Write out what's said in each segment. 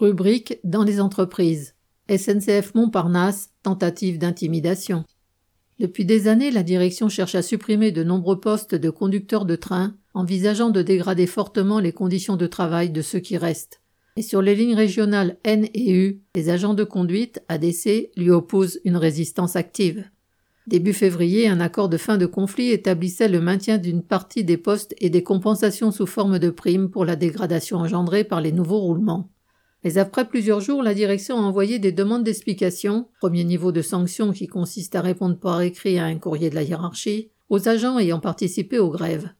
Rubrique Dans les entreprises. SNCF Montparnasse, tentative d'intimidation. Depuis des années, la direction cherche à supprimer de nombreux postes de conducteurs de train, envisageant de dégrader fortement les conditions de travail de ceux qui restent. Et sur les lignes régionales N et U, les agents de conduite, ADC, lui opposent une résistance active. Début février, un accord de fin de conflit établissait le maintien d'une partie des postes et des compensations sous forme de primes pour la dégradation engendrée par les nouveaux roulements. Mais après plusieurs jours, la direction a envoyé des demandes d'explication, premier niveau de sanction qui consiste à répondre par écrit à un courrier de la hiérarchie, aux agents ayant participé aux grèves.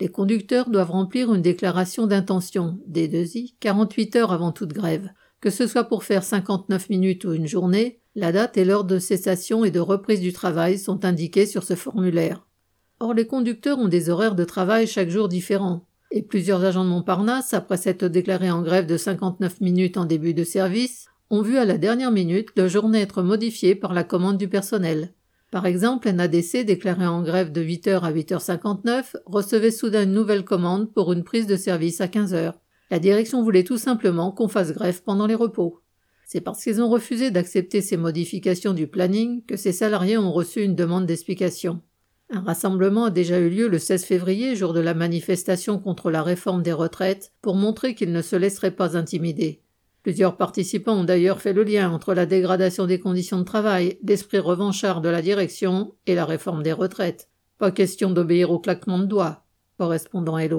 Les conducteurs doivent remplir une déclaration d'intention, D2I, 48 heures avant toute grève. Que ce soit pour faire 59 minutes ou une journée, la date et l'heure de cessation et de reprise du travail sont indiqués sur ce formulaire. Or, les conducteurs ont des horaires de travail chaque jour différents, et plusieurs agents de Montparnasse, après s'être déclarés en grève de 59 minutes en début de service, ont vu à la dernière minute leur journée être modifiée par la commande du personnel. Par exemple, un ADC déclaré en grève de 8h à 8h59 recevait soudain une nouvelle commande pour une prise de service à 15h. La direction voulait tout simplement qu'on fasse grève pendant les repos. C'est parce qu'ils ont refusé d'accepter ces modifications du planning que ces salariés ont reçu une demande d'explication. Un rassemblement a déjà eu lieu le 16 février, jour de la manifestation contre la réforme des retraites, pour montrer qu'ils ne se laisseraient pas intimider. Plusieurs participants ont d'ailleurs fait le lien entre la dégradation des conditions de travail, l'esprit revanchard de la direction et la réforme des retraites. Pas question d'obéir au claquement de doigts. Correspondant Hello.